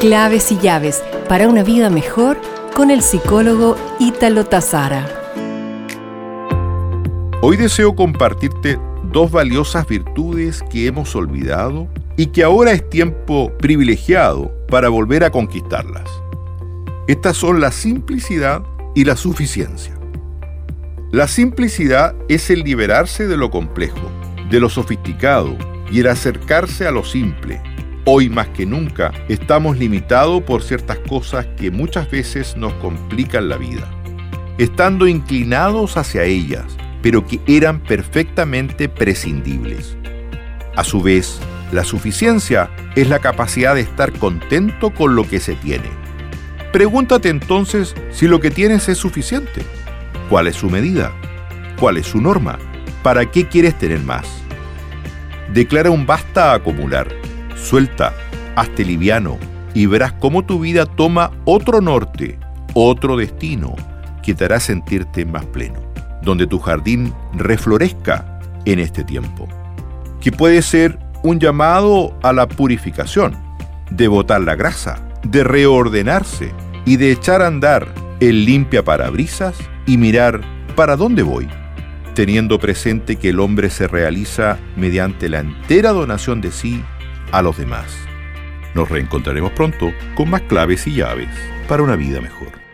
Claves y llaves para una vida mejor con el psicólogo Ítalo Tazara. Hoy deseo compartirte dos valiosas virtudes que hemos olvidado y que ahora es tiempo privilegiado para volver a conquistarlas. Estas son la simplicidad y la suficiencia. La simplicidad es el liberarse de lo complejo, de lo sofisticado y el acercarse a lo simple. Hoy más que nunca estamos limitados por ciertas cosas que muchas veces nos complican la vida, estando inclinados hacia ellas, pero que eran perfectamente prescindibles. A su vez, la suficiencia es la capacidad de estar contento con lo que se tiene. Pregúntate entonces si lo que tienes es suficiente. ¿Cuál es su medida? ¿Cuál es su norma? ¿Para qué quieres tener más? Declara un basta a acumular. Suelta, hazte liviano y verás cómo tu vida toma otro norte, otro destino que te hará sentirte más pleno, donde tu jardín reflorezca en este tiempo, que puede ser un llamado a la purificación, de botar la grasa, de reordenarse y de echar a andar el limpia parabrisas y mirar para dónde voy, teniendo presente que el hombre se realiza mediante la entera donación de sí a los demás. Nos reencontraremos pronto con más claves y llaves para una vida mejor.